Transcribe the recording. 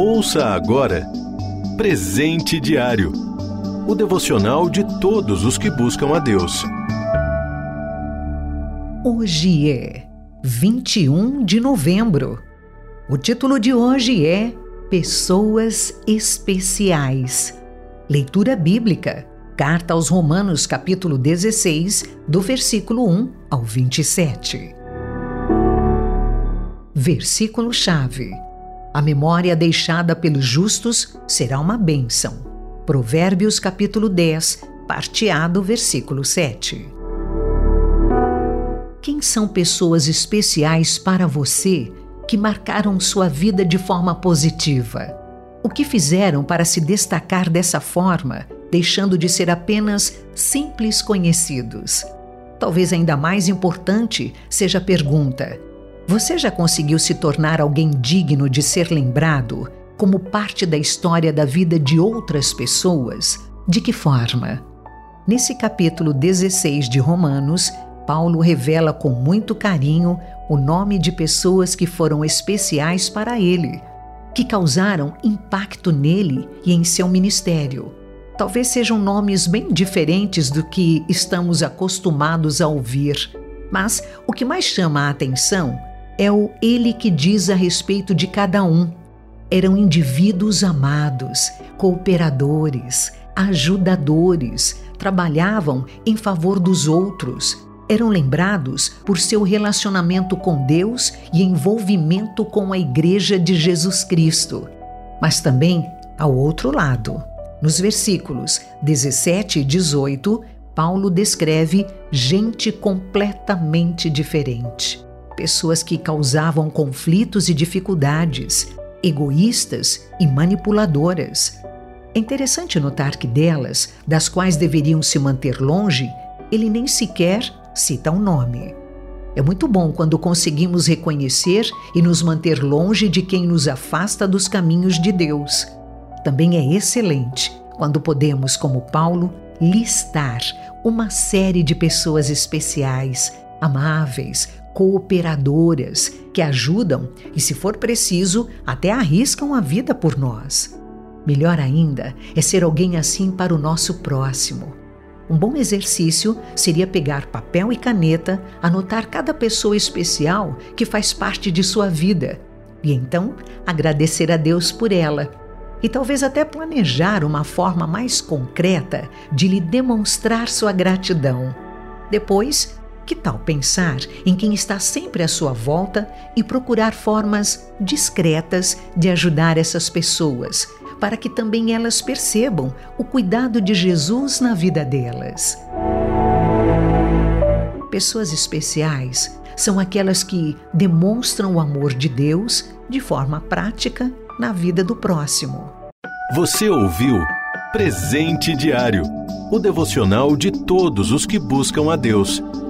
Ouça agora Presente Diário o devocional de todos os que buscam a Deus. Hoje é 21 de novembro. O título de hoje é Pessoas Especiais. Leitura bíblica. Carta aos Romanos, capítulo 16, do versículo 1 ao 27. Versículo-chave: A memória deixada pelos justos será uma bênção. Provérbios, capítulo 10, parte A do versículo 7. Quem são pessoas especiais para você que marcaram sua vida de forma positiva? O que fizeram para se destacar dessa forma, deixando de ser apenas simples conhecidos? Talvez ainda mais importante seja a pergunta: você já conseguiu se tornar alguém digno de ser lembrado como parte da história da vida de outras pessoas? De que forma? Nesse capítulo 16 de Romanos, Paulo revela com muito carinho o nome de pessoas que foram especiais para ele, que causaram impacto nele e em seu ministério. Talvez sejam nomes bem diferentes do que estamos acostumados a ouvir, mas o que mais chama a atenção é o ele que diz a respeito de cada um. Eram indivíduos amados, cooperadores, ajudadores, trabalhavam em favor dos outros eram lembrados por seu relacionamento com Deus e envolvimento com a Igreja de Jesus Cristo. Mas também ao outro lado. Nos versículos 17 e 18, Paulo descreve gente completamente diferente. Pessoas que causavam conflitos e dificuldades, egoístas e manipuladoras. É interessante notar que delas, das quais deveriam se manter longe, ele nem sequer cita um nome. É muito bom quando conseguimos reconhecer e nos manter longe de quem nos afasta dos caminhos de Deus. Também é excelente quando podemos, como Paulo, listar uma série de pessoas especiais, amáveis, cooperadoras, que ajudam e, se for preciso, até arriscam a vida por nós. Melhor ainda é ser alguém assim para o nosso próximo um bom exercício seria pegar papel e caneta, anotar cada pessoa especial que faz parte de sua vida e então agradecer a Deus por ela. E talvez até planejar uma forma mais concreta de lhe demonstrar sua gratidão. Depois, que tal pensar em quem está sempre à sua volta e procurar formas discretas de ajudar essas pessoas, para que também elas percebam o cuidado de Jesus na vida delas. Pessoas especiais são aquelas que demonstram o amor de Deus de forma prática na vida do próximo. Você ouviu Presente Diário o devocional de todos os que buscam a Deus.